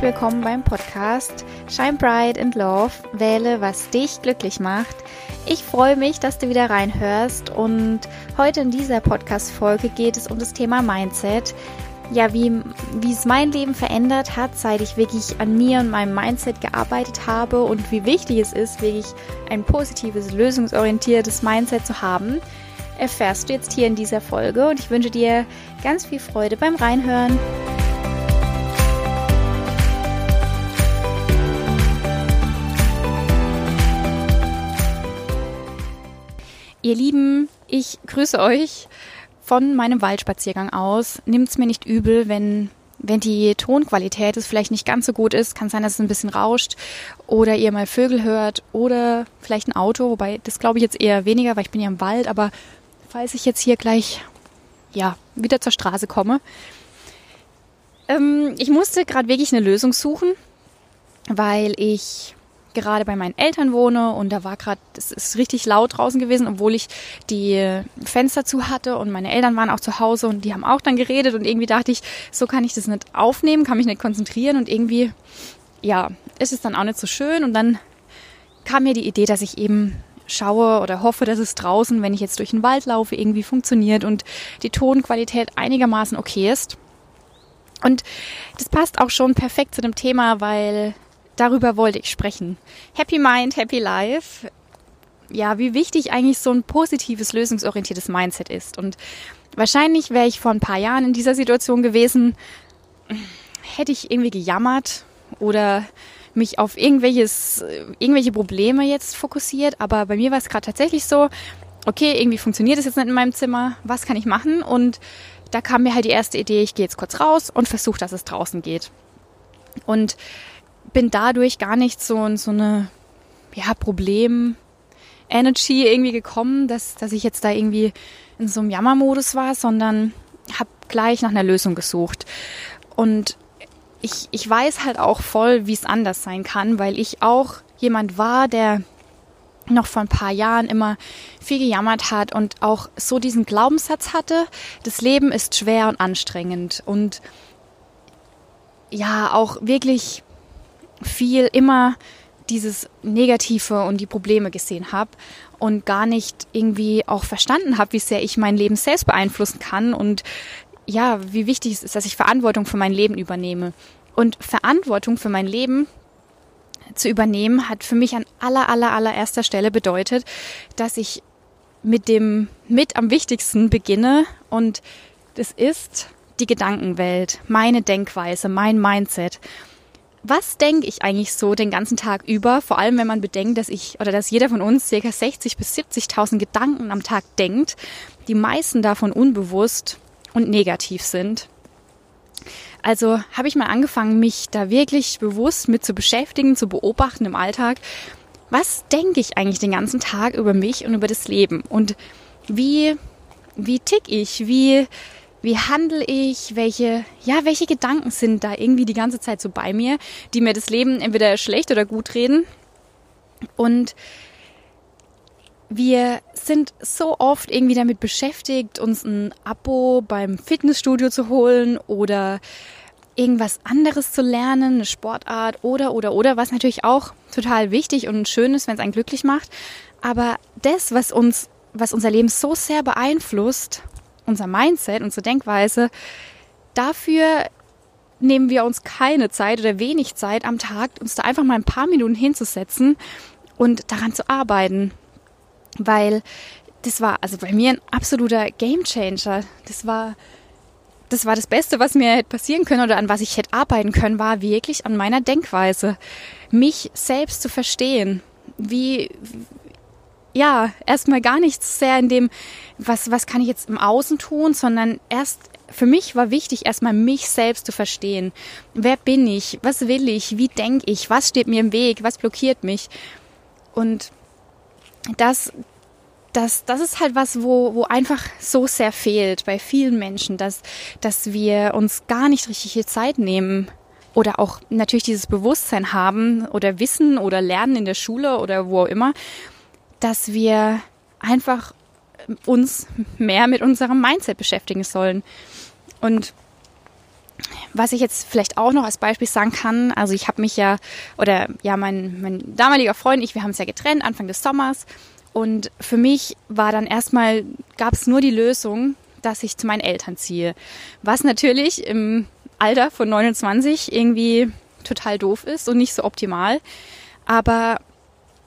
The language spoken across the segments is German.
herzlich willkommen beim Podcast Shine Bright and Love. Wähle, was dich glücklich macht. Ich freue mich, dass du wieder reinhörst und heute in dieser Podcast-Folge geht es um das Thema Mindset. Ja, wie, wie es mein Leben verändert hat, seit ich wirklich an mir und meinem Mindset gearbeitet habe und wie wichtig es ist, wirklich ein positives, lösungsorientiertes Mindset zu haben, erfährst du jetzt hier in dieser Folge und ich wünsche dir ganz viel Freude beim Reinhören. Ihr Lieben, ich grüße euch von meinem Waldspaziergang aus. Nimmt's mir nicht übel, wenn wenn die Tonqualität es vielleicht nicht ganz so gut ist, kann sein, dass es ein bisschen rauscht oder ihr mal Vögel hört oder vielleicht ein Auto, wobei das glaube ich jetzt eher weniger, weil ich bin ja im Wald, aber falls ich jetzt hier gleich ja wieder zur Straße komme, ähm, ich musste gerade wirklich eine Lösung suchen, weil ich gerade bei meinen Eltern wohne und da war gerade, es ist richtig laut draußen gewesen, obwohl ich die Fenster zu hatte und meine Eltern waren auch zu Hause und die haben auch dann geredet und irgendwie dachte ich, so kann ich das nicht aufnehmen, kann mich nicht konzentrieren und irgendwie, ja, ist es dann auch nicht so schön und dann kam mir die Idee, dass ich eben schaue oder hoffe, dass es draußen, wenn ich jetzt durch den Wald laufe, irgendwie funktioniert und die Tonqualität einigermaßen okay ist. Und das passt auch schon perfekt zu dem Thema, weil darüber wollte ich sprechen. Happy Mind, Happy Life. Ja, wie wichtig eigentlich so ein positives, lösungsorientiertes Mindset ist. Und wahrscheinlich wäre ich vor ein paar Jahren in dieser Situation gewesen, hätte ich irgendwie gejammert oder mich auf irgendwelches, irgendwelche Probleme jetzt fokussiert. Aber bei mir war es gerade tatsächlich so, okay, irgendwie funktioniert es jetzt nicht in meinem Zimmer. Was kann ich machen? Und da kam mir halt die erste Idee, ich gehe jetzt kurz raus und versuche, dass es draußen geht. Und bin dadurch gar nicht so, so eine ja, Problem-Energy irgendwie gekommen, dass, dass ich jetzt da irgendwie in so einem Jammermodus war, sondern habe gleich nach einer Lösung gesucht. Und ich, ich weiß halt auch voll, wie es anders sein kann, weil ich auch jemand war, der noch vor ein paar Jahren immer viel gejammert hat und auch so diesen Glaubenssatz hatte, das Leben ist schwer und anstrengend und ja, auch wirklich viel immer dieses Negative und die Probleme gesehen habe und gar nicht irgendwie auch verstanden habe, wie sehr ich mein Leben selbst beeinflussen kann und ja, wie wichtig es ist, dass ich Verantwortung für mein Leben übernehme. Und Verantwortung für mein Leben zu übernehmen hat für mich an aller, aller, allererster Stelle bedeutet, dass ich mit dem mit am wichtigsten beginne und das ist die Gedankenwelt, meine Denkweise, mein Mindset was denke ich eigentlich so den ganzen Tag über? Vor allem, wenn man bedenkt, dass ich oder dass jeder von uns circa 60 bis 70.000 Gedanken am Tag denkt, die meisten davon unbewusst und negativ sind. Also habe ich mal angefangen, mich da wirklich bewusst mit zu beschäftigen, zu beobachten im Alltag. Was denke ich eigentlich den ganzen Tag über mich und über das Leben? Und wie, wie tick ich? Wie, wie handle ich, welche, ja, welche Gedanken sind da irgendwie die ganze Zeit so bei mir, die mir das Leben entweder schlecht oder gut reden. Und wir sind so oft irgendwie damit beschäftigt, uns ein Abo beim Fitnessstudio zu holen oder irgendwas anderes zu lernen, eine Sportart oder, oder, oder, was natürlich auch total wichtig und schön ist, wenn es einen glücklich macht. Aber das, was uns, was unser Leben so sehr beeinflusst unser Mindset, unsere Denkweise, dafür nehmen wir uns keine Zeit oder wenig Zeit am Tag, uns da einfach mal ein paar Minuten hinzusetzen und daran zu arbeiten. Weil das war also bei mir ein absoluter Gamechanger. Das war das war das Beste, was mir hätte passieren können oder an was ich hätte arbeiten können, war wirklich an meiner Denkweise. Mich selbst zu verstehen. Wie, ja, erstmal gar nicht sehr in dem, was, was kann ich jetzt im Außen tun, sondern erst für mich war wichtig, erstmal mich selbst zu verstehen. Wer bin ich? Was will ich? Wie denke ich? Was steht mir im Weg? Was blockiert mich? Und das, das, das ist halt was, wo, wo einfach so sehr fehlt bei vielen Menschen, dass, dass wir uns gar nicht richtig viel Zeit nehmen oder auch natürlich dieses Bewusstsein haben oder wissen oder lernen in der Schule oder wo auch immer, dass wir einfach uns mehr mit unserem Mindset beschäftigen sollen. Und was ich jetzt vielleicht auch noch als Beispiel sagen kann, also ich habe mich ja, oder ja, mein, mein damaliger Freund, ich, wir haben es ja getrennt, Anfang des Sommers. Und für mich war dann erstmal, gab es nur die Lösung, dass ich zu meinen Eltern ziehe. Was natürlich im Alter von 29 irgendwie total doof ist und nicht so optimal. Aber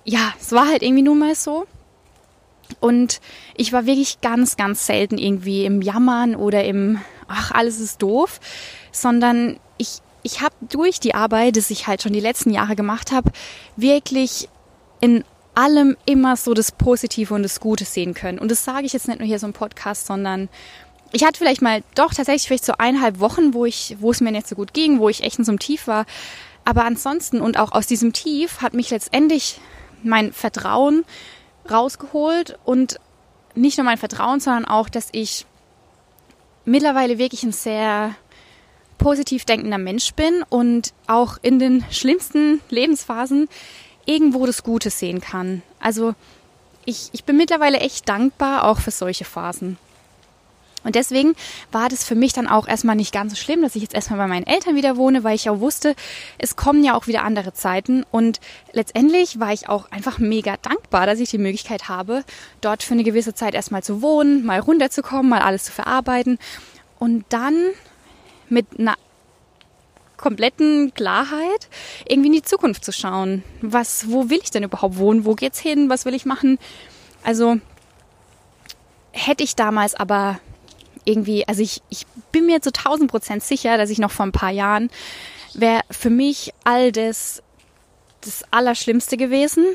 ja, es war halt irgendwie nun mal so. Und ich war wirklich ganz, ganz selten irgendwie im Jammern oder im, ach, alles ist doof, sondern ich, ich habe durch die Arbeit, die ich halt schon die letzten Jahre gemacht habe, wirklich in allem immer so das Positive und das Gute sehen können. Und das sage ich jetzt nicht nur hier so im Podcast, sondern ich hatte vielleicht mal doch tatsächlich vielleicht so eineinhalb Wochen, wo ich, wo es mir nicht so gut ging, wo ich echt in so einem Tief war. Aber ansonsten und auch aus diesem Tief hat mich letztendlich mein Vertrauen rausgeholt und nicht nur mein Vertrauen, sondern auch, dass ich mittlerweile wirklich ein sehr positiv denkender Mensch bin und auch in den schlimmsten Lebensphasen irgendwo das Gute sehen kann. Also ich, ich bin mittlerweile echt dankbar auch für solche Phasen. Und deswegen war das für mich dann auch erstmal nicht ganz so schlimm, dass ich jetzt erstmal bei meinen Eltern wieder wohne, weil ich auch wusste, es kommen ja auch wieder andere Zeiten. Und letztendlich war ich auch einfach mega dankbar, dass ich die Möglichkeit habe, dort für eine gewisse Zeit erstmal zu wohnen, mal runterzukommen, mal alles zu verarbeiten und dann mit einer kompletten Klarheit irgendwie in die Zukunft zu schauen. Was, wo will ich denn überhaupt wohnen? Wo geht's hin? Was will ich machen? Also hätte ich damals aber irgendwie, also ich, ich bin mir zu 1000 Prozent sicher, dass ich noch vor ein paar Jahren wäre für mich all das das Allerschlimmste gewesen.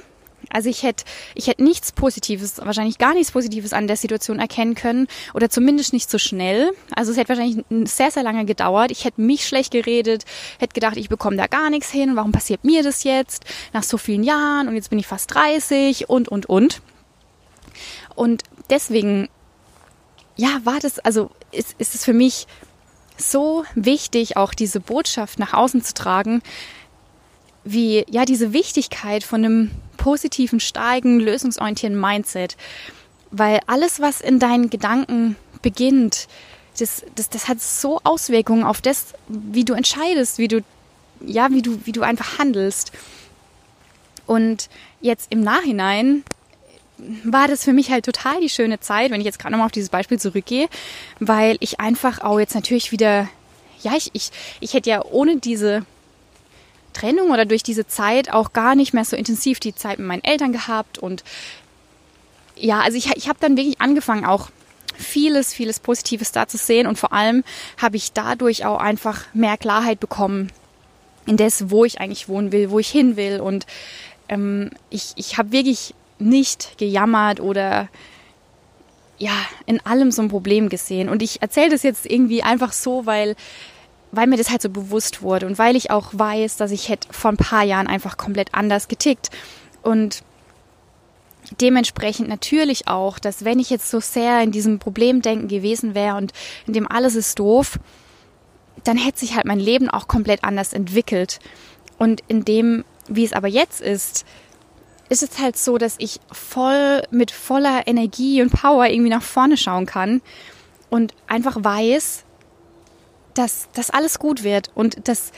Also ich hätte, ich hätte nichts Positives, wahrscheinlich gar nichts Positives an der Situation erkennen können oder zumindest nicht so schnell. Also es hätte wahrscheinlich sehr, sehr lange gedauert. Ich hätte mich schlecht geredet, hätte gedacht, ich bekomme da gar nichts hin. Warum passiert mir das jetzt nach so vielen Jahren und jetzt bin ich fast 30 und, und, und. Und deswegen ja, war das, also ist, ist es für mich so wichtig, auch diese Botschaft nach außen zu tragen, wie ja diese Wichtigkeit von einem positiven, starken, lösungsorientierten Mindset. Weil alles, was in deinen Gedanken beginnt, das, das, das hat so Auswirkungen auf das, wie du entscheidest, wie du, ja, wie du, wie du einfach handelst. Und jetzt im Nachhinein war das für mich halt total die schöne Zeit, wenn ich jetzt gerade nochmal auf dieses Beispiel zurückgehe, weil ich einfach auch jetzt natürlich wieder, ja, ich, ich, ich hätte ja ohne diese Trennung oder durch diese Zeit auch gar nicht mehr so intensiv die Zeit mit meinen Eltern gehabt und ja, also ich, ich habe dann wirklich angefangen auch vieles, vieles Positives da zu sehen und vor allem habe ich dadurch auch einfach mehr Klarheit bekommen in das, wo ich eigentlich wohnen will, wo ich hin will und ähm, ich, ich habe wirklich nicht gejammert oder ja, in allem so ein Problem gesehen. Und ich erzähle das jetzt irgendwie einfach so, weil, weil mir das halt so bewusst wurde und weil ich auch weiß, dass ich hätte vor ein paar Jahren einfach komplett anders getickt. Und dementsprechend natürlich auch, dass wenn ich jetzt so sehr in diesem Problemdenken gewesen wäre und in dem alles ist doof, dann hätte sich halt mein Leben auch komplett anders entwickelt. Und in dem, wie es aber jetzt ist, ist es halt so, dass ich voll mit voller Energie und Power irgendwie nach vorne schauen kann und einfach weiß, dass das alles gut wird und dass,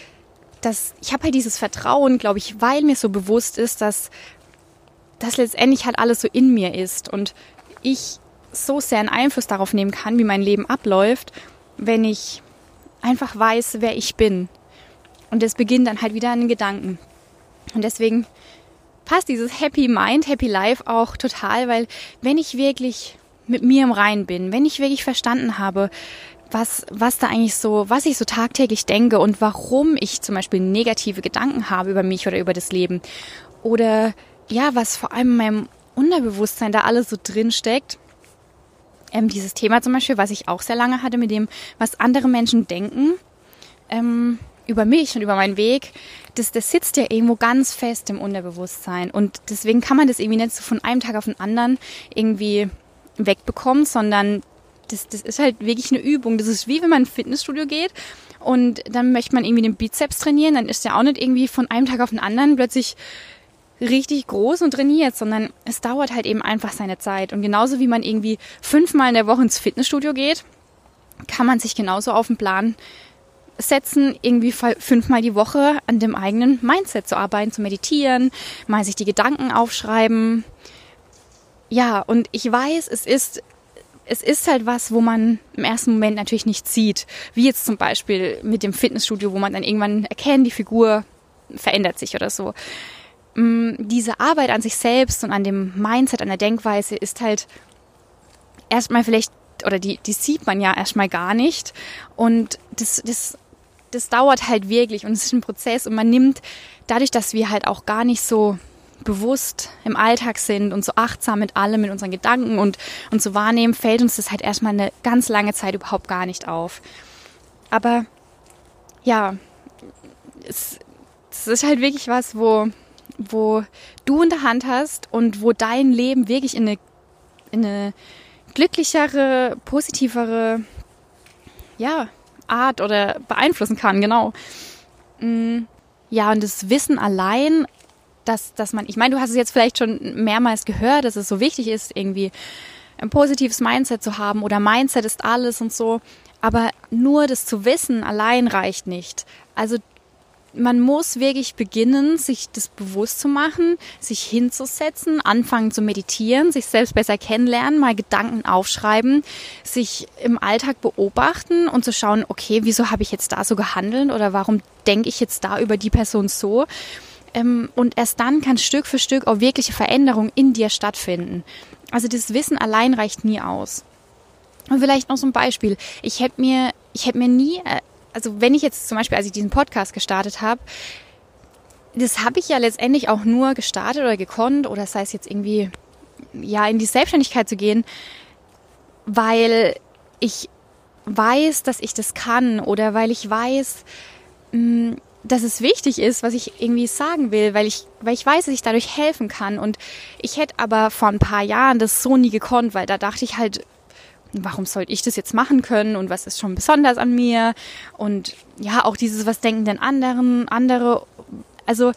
dass ich habe halt dieses Vertrauen, glaube ich, weil mir so bewusst ist, dass das letztendlich halt alles so in mir ist und ich so sehr einen Einfluss darauf nehmen kann, wie mein Leben abläuft, wenn ich einfach weiß, wer ich bin. Und es beginnt dann halt wieder an den Gedanken. Und deswegen passt dieses Happy Mind, Happy Life auch total, weil wenn ich wirklich mit mir im Rein bin, wenn ich wirklich verstanden habe, was, was da eigentlich so, was ich so tagtäglich denke und warum ich zum Beispiel negative Gedanken habe über mich oder über das Leben oder ja, was vor allem in meinem Unterbewusstsein da alles so drin steckt. Ähm, dieses Thema zum Beispiel, was ich auch sehr lange hatte mit dem, was andere Menschen denken. Ähm, über mich und über meinen Weg, das, das sitzt ja irgendwo ganz fest im Unterbewusstsein. Und deswegen kann man das irgendwie nicht so von einem Tag auf den anderen irgendwie wegbekommen, sondern das, das ist halt wirklich eine Übung. Das ist wie wenn man ins Fitnessstudio geht und dann möchte man irgendwie den Bizeps trainieren, dann ist der auch nicht irgendwie von einem Tag auf den anderen plötzlich richtig groß und trainiert, sondern es dauert halt eben einfach seine Zeit. Und genauso wie man irgendwie fünfmal in der Woche ins Fitnessstudio geht, kann man sich genauso auf den Plan setzen, irgendwie fünfmal die Woche an dem eigenen Mindset zu arbeiten, zu meditieren, mal sich die Gedanken aufschreiben. Ja, und ich weiß, es ist es ist halt was, wo man im ersten Moment natürlich nicht sieht. Wie jetzt zum Beispiel mit dem Fitnessstudio, wo man dann irgendwann erkennt, die Figur verändert sich oder so. Mm, diese Arbeit an sich selbst und an dem Mindset, an der Denkweise ist halt erstmal vielleicht, oder die, die sieht man ja erstmal gar nicht. Und das, das, das dauert halt wirklich und es ist ein Prozess und man nimmt dadurch, dass wir halt auch gar nicht so bewusst im Alltag sind und so achtsam mit allem, mit unseren Gedanken und, und so wahrnehmen, fällt uns das halt erstmal eine ganz lange Zeit überhaupt gar nicht auf. Aber ja, es, es ist halt wirklich was, wo, wo du in der Hand hast und wo dein Leben wirklich in eine, in eine glücklichere, positivere ja, Art oder beeinflussen kann, genau. Mm, ja, und das Wissen allein dass, dass man, ich meine, du hast es jetzt vielleicht schon mehrmals gehört, dass es so wichtig ist, irgendwie ein positives Mindset zu haben oder Mindset ist alles und so. Aber nur das zu wissen allein reicht nicht. Also man muss wirklich beginnen, sich das bewusst zu machen, sich hinzusetzen, anfangen zu meditieren, sich selbst besser kennenlernen, mal Gedanken aufschreiben, sich im Alltag beobachten und zu schauen, okay, wieso habe ich jetzt da so gehandelt oder warum denke ich jetzt da über die Person so? Ähm, und erst dann kann Stück für Stück auch wirkliche Veränderung in dir stattfinden. Also das Wissen allein reicht nie aus. Und vielleicht noch so ein Beispiel. Ich hätte mir, ich hätte mir nie, äh, also wenn ich jetzt zum Beispiel, als ich diesen Podcast gestartet habe, das habe ich ja letztendlich auch nur gestartet oder gekonnt oder sei es jetzt irgendwie, ja, in die Selbstständigkeit zu gehen, weil ich weiß, dass ich das kann oder weil ich weiß, mh, dass es wichtig ist, was ich irgendwie sagen will, weil ich, weil ich weiß, dass ich dadurch helfen kann. Und ich hätte aber vor ein paar Jahren das so nie gekonnt, weil da dachte ich halt, warum sollte ich das jetzt machen können und was ist schon besonders an mir? Und ja, auch dieses, was denken denn anderen, andere, also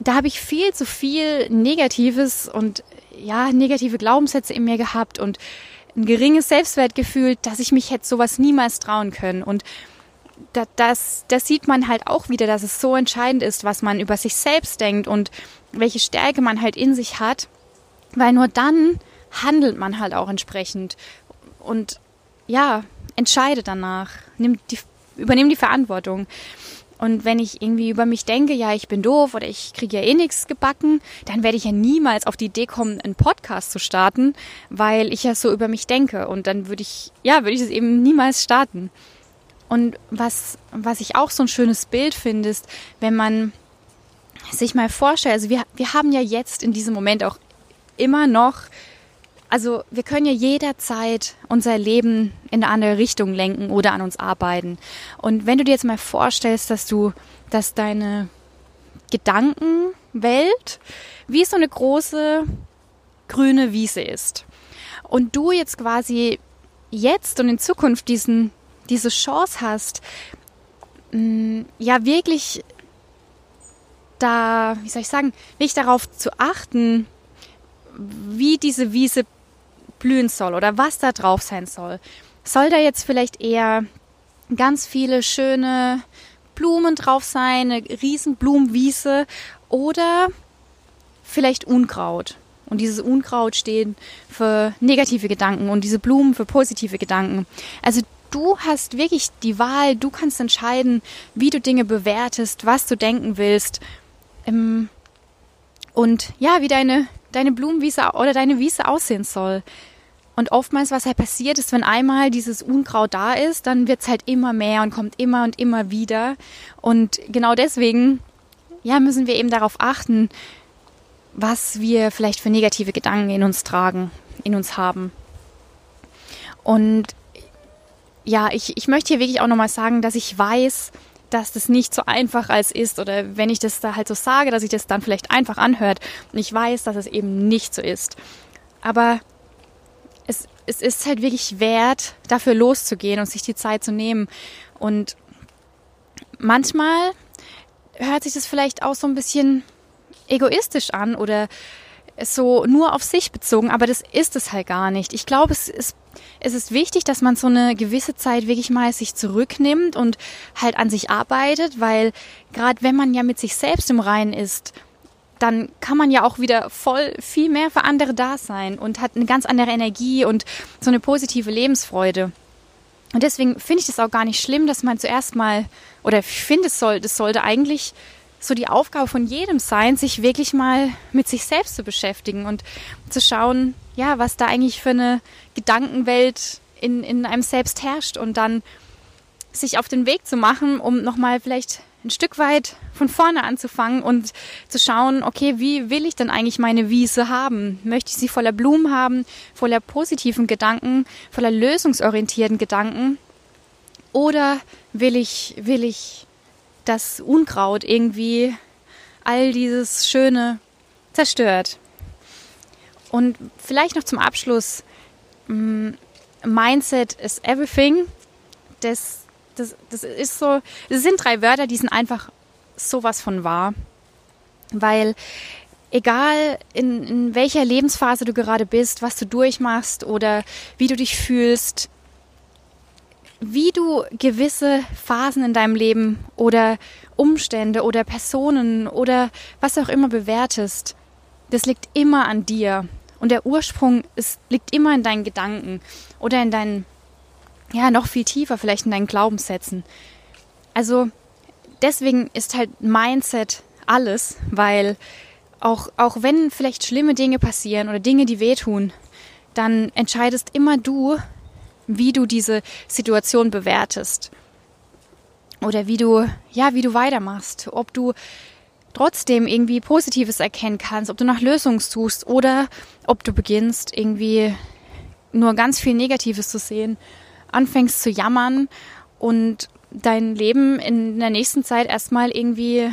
da habe ich viel zu viel Negatives und ja, negative Glaubenssätze in mir gehabt und ein geringes Selbstwertgefühl, dass ich mich hätte sowas niemals trauen können. Und das, das sieht man halt auch wieder, dass es so entscheidend ist, was man über sich selbst denkt und welche Stärke man halt in sich hat, weil nur dann handelt man halt auch entsprechend und ja, entscheidet danach, nimmt die, übernimmt die Verantwortung. Und wenn ich irgendwie über mich denke, ja, ich bin doof oder ich kriege ja eh nichts gebacken, dann werde ich ja niemals auf die Idee kommen, einen Podcast zu starten, weil ich ja so über mich denke. Und dann würde ich, ja, würde ich es eben niemals starten. Und was, was ich auch so ein schönes Bild finde, ist, wenn man sich mal vorstellt, also wir, wir haben ja jetzt in diesem Moment auch immer noch, also wir können ja jederzeit unser Leben in eine andere Richtung lenken oder an uns arbeiten. Und wenn du dir jetzt mal vorstellst, dass du, dass deine Gedankenwelt wie so eine große grüne Wiese ist und du jetzt quasi jetzt und in Zukunft diesen diese Chance hast, mm, ja wirklich da, wie soll ich sagen, nicht darauf zu achten, wie diese Wiese blühen soll oder was da drauf sein soll. Soll da jetzt vielleicht eher ganz viele schöne Blumen drauf sein, eine riesen Blumenwiese oder vielleicht Unkraut. Und dieses Unkraut steht für negative Gedanken und diese Blumen für positive Gedanken. Also du hast wirklich die Wahl, du kannst entscheiden, wie du Dinge bewertest, was du denken willst. Ähm, und ja, wie deine, deine Blumenwiese oder deine Wiese aussehen soll. Und oftmals, was halt passiert ist, wenn einmal dieses Unkraut da ist, dann wird es halt immer mehr und kommt immer und immer wieder. Und genau deswegen, ja, müssen wir eben darauf achten, was wir vielleicht für negative Gedanken in uns tragen, in uns haben. Und ja, ich, ich möchte hier wirklich auch nochmal sagen, dass ich weiß, dass das nicht so einfach als ist oder wenn ich das da halt so sage, dass ich das dann vielleicht einfach anhört und ich weiß, dass es eben nicht so ist. Aber es, es ist halt wirklich wert, dafür loszugehen und sich die Zeit zu nehmen. Und manchmal hört sich das vielleicht auch so ein bisschen egoistisch an oder so nur auf sich bezogen, aber das ist es halt gar nicht. Ich glaube, es, es es ist wichtig, dass man so eine gewisse Zeit wirklich mal sich zurücknimmt und halt an sich arbeitet, weil gerade wenn man ja mit sich selbst im Reinen ist, dann kann man ja auch wieder voll viel mehr für andere da sein und hat eine ganz andere Energie und so eine positive Lebensfreude. Und deswegen finde ich das auch gar nicht schlimm, dass man zuerst mal, oder ich finde, es soll, das sollte eigentlich so die Aufgabe von jedem sein, sich wirklich mal mit sich selbst zu beschäftigen und zu schauen, ja, was da eigentlich für eine Gedankenwelt in, in einem selbst herrscht und dann sich auf den Weg zu machen, um nochmal vielleicht ein Stück weit von vorne anzufangen und zu schauen, okay, wie will ich denn eigentlich meine Wiese haben? Möchte ich sie voller Blumen haben, voller positiven Gedanken, voller lösungsorientierten Gedanken? Oder will ich, will ich das Unkraut irgendwie all dieses Schöne zerstört? Und vielleicht noch zum Abschluss, mm, Mindset is everything. Das das, das ist so, das sind drei Wörter, die sind einfach sowas von wahr. Weil egal in, in welcher Lebensphase du gerade bist, was du durchmachst oder wie du dich fühlst, wie du gewisse Phasen in deinem Leben oder Umstände oder Personen oder was auch immer bewertest, das liegt immer an dir. Und der Ursprung ist, liegt immer in deinen Gedanken oder in deinen ja, noch viel tiefer vielleicht in deinen Glaubenssätzen. Also deswegen ist halt Mindset alles, weil auch, auch wenn vielleicht schlimme Dinge passieren oder Dinge, die wehtun, dann entscheidest immer du, wie du diese Situation bewertest. Oder wie du, ja, wie du weitermachst. Ob du trotzdem irgendwie Positives erkennen kannst, ob du nach Lösungen suchst oder ob du beginnst, irgendwie nur ganz viel Negatives zu sehen anfängst zu jammern und dein Leben in der nächsten Zeit erstmal irgendwie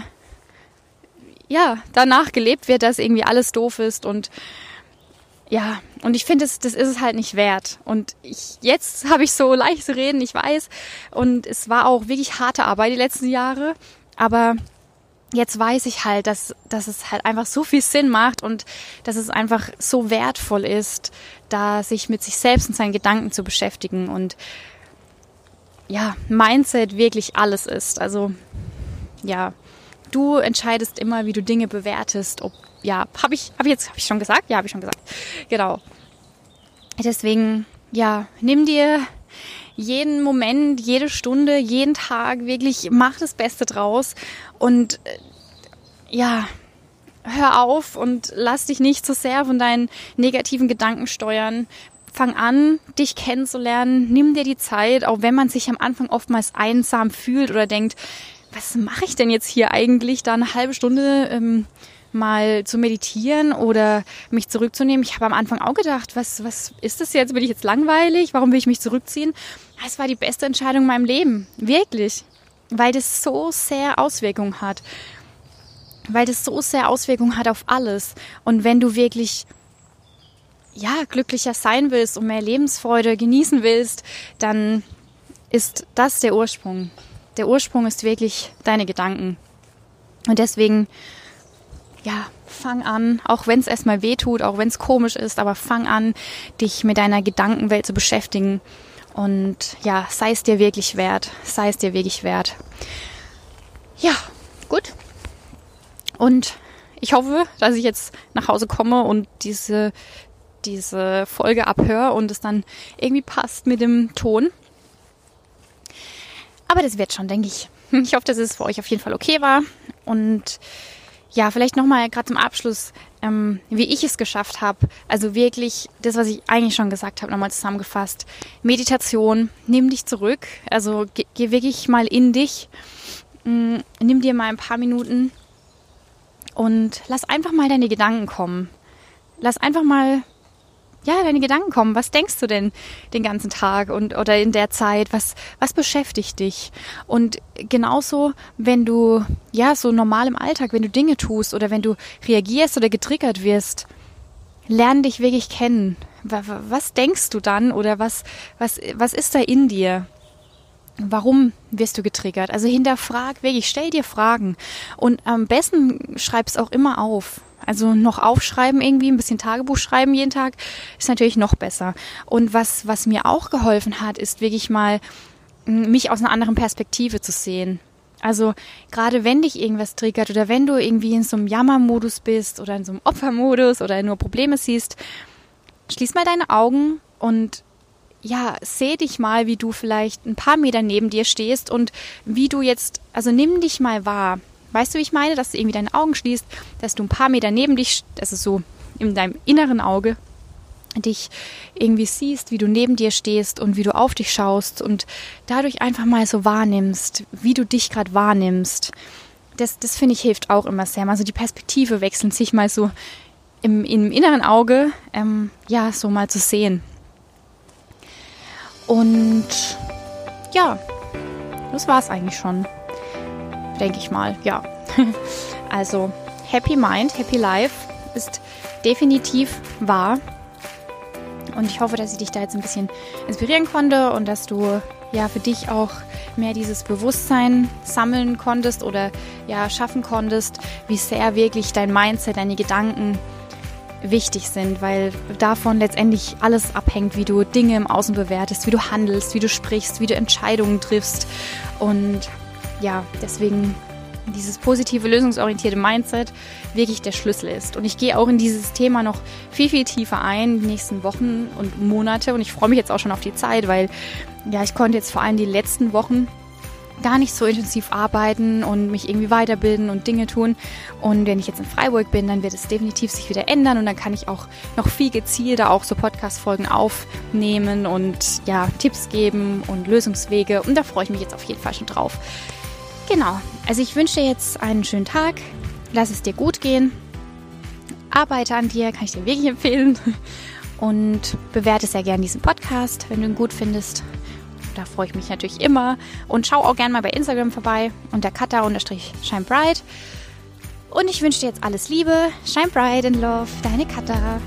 ja, danach gelebt wird, dass irgendwie alles doof ist und ja, und ich finde, das, das ist es halt nicht wert. Und ich, jetzt habe ich so leicht zu reden, ich weiß. Und es war auch wirklich harte Arbeit die letzten Jahre. Aber jetzt weiß ich halt, dass, dass es halt einfach so viel Sinn macht und dass es einfach so wertvoll ist, da sich mit sich selbst und seinen Gedanken zu beschäftigen und ja, Mindset wirklich alles ist. Also ja, du entscheidest immer, wie du Dinge bewertest. Ob ja, habe ich, habe ich jetzt, habe ich schon gesagt? Ja, habe ich schon gesagt. Genau. Deswegen, ja, nimm dir jeden Moment, jede Stunde, jeden Tag wirklich, mach das Beste draus und äh, ja, hör auf und lass dich nicht so sehr von deinen negativen Gedanken steuern. Fang an, dich kennenzulernen, nimm dir die Zeit, auch wenn man sich am Anfang oftmals einsam fühlt oder denkt, was mache ich denn jetzt hier eigentlich, da eine halbe Stunde ähm, mal zu meditieren oder mich zurückzunehmen. Ich habe am Anfang auch gedacht, was, was ist das jetzt? Bin ich jetzt langweilig? Warum will ich mich zurückziehen? Es war die beste Entscheidung in meinem Leben. Wirklich. Weil das so sehr Auswirkungen hat. Weil das so sehr Auswirkungen hat auf alles. Und wenn du wirklich ja, glücklicher sein willst und mehr Lebensfreude genießen willst, dann ist das der Ursprung. Der Ursprung ist wirklich deine Gedanken. Und deswegen ja, fang an, auch wenn es erstmal weh tut, auch wenn es komisch ist, aber fang an, dich mit deiner Gedankenwelt zu beschäftigen. Und ja, sei es dir wirklich wert, sei es dir wirklich wert. Ja, gut. Und ich hoffe, dass ich jetzt nach Hause komme und diese, diese Folge abhöre und es dann irgendwie passt mit dem Ton. Aber das wird schon, denke ich. Ich hoffe, dass es für euch auf jeden Fall okay war. Und ja, vielleicht nochmal gerade zum Abschluss, ähm, wie ich es geschafft habe. Also wirklich das, was ich eigentlich schon gesagt habe, nochmal zusammengefasst. Meditation, nimm dich zurück. Also geh, geh wirklich mal in dich. Mm, nimm dir mal ein paar Minuten und lass einfach mal deine Gedanken kommen. Lass einfach mal ja, deine Gedanken kommen. Was denkst du denn den ganzen Tag und oder in der Zeit? Was was beschäftigt dich? Und genauso, wenn du ja so normal im Alltag, wenn du Dinge tust oder wenn du reagierst oder getriggert wirst, lern dich wirklich kennen. Was denkst du dann oder was was was ist da in dir? Warum wirst du getriggert? Also hinterfrag wirklich, stell dir Fragen und am besten schreib's auch immer auf. Also noch aufschreiben irgendwie, ein bisschen Tagebuch schreiben jeden Tag ist natürlich noch besser. Und was, was mir auch geholfen hat, ist wirklich mal mich aus einer anderen Perspektive zu sehen. Also gerade wenn dich irgendwas triggert oder wenn du irgendwie in so einem Jammermodus bist oder in so einem Opfermodus oder nur Probleme siehst, schließ mal deine Augen und ja, seh dich mal, wie du vielleicht ein paar Meter neben dir stehst und wie du jetzt, also nimm dich mal wahr. Weißt du, wie ich meine? Dass du irgendwie deine Augen schließt, dass du ein paar Meter neben dich, also so in deinem inneren Auge, dich irgendwie siehst, wie du neben dir stehst und wie du auf dich schaust und dadurch einfach mal so wahrnimmst, wie du dich gerade wahrnimmst. Das, das finde ich hilft auch immer sehr. Also die Perspektive wechseln, sich mal so im, im inneren Auge, ähm, ja, so mal zu sehen. Und ja, das war es eigentlich schon. Denke ich mal, ja. also, Happy Mind, Happy Life ist definitiv wahr. Und ich hoffe, dass ich dich da jetzt ein bisschen inspirieren konnte und dass du ja für dich auch mehr dieses Bewusstsein sammeln konntest oder ja schaffen konntest, wie sehr wirklich dein Mindset, deine Gedanken wichtig sind, weil davon letztendlich alles abhängt, wie du Dinge im Außen bewertest, wie du handelst, wie du sprichst, wie du Entscheidungen triffst. Und ja, deswegen dieses positive, lösungsorientierte Mindset wirklich der Schlüssel ist. Und ich gehe auch in dieses Thema noch viel, viel tiefer ein, die nächsten Wochen und Monate. Und ich freue mich jetzt auch schon auf die Zeit, weil ja, ich konnte jetzt vor allem die letzten Wochen gar nicht so intensiv arbeiten und mich irgendwie weiterbilden und Dinge tun. Und wenn ich jetzt in Freiburg bin, dann wird es definitiv sich wieder ändern und dann kann ich auch noch viel gezielter auch so Podcast-Folgen aufnehmen und ja, Tipps geben und Lösungswege. Und da freue ich mich jetzt auf jeden Fall schon drauf. Genau, also ich wünsche dir jetzt einen schönen Tag. Lass es dir gut gehen. Arbeite an dir, kann ich dir wirklich empfehlen. Und bewerte sehr gerne diesen Podcast, wenn du ihn gut findest. Da freue ich mich natürlich immer. Und schau auch gerne mal bei Instagram vorbei unter kata-shinebright. Und ich wünsche dir jetzt alles Liebe. Shine bright in love, deine Kata.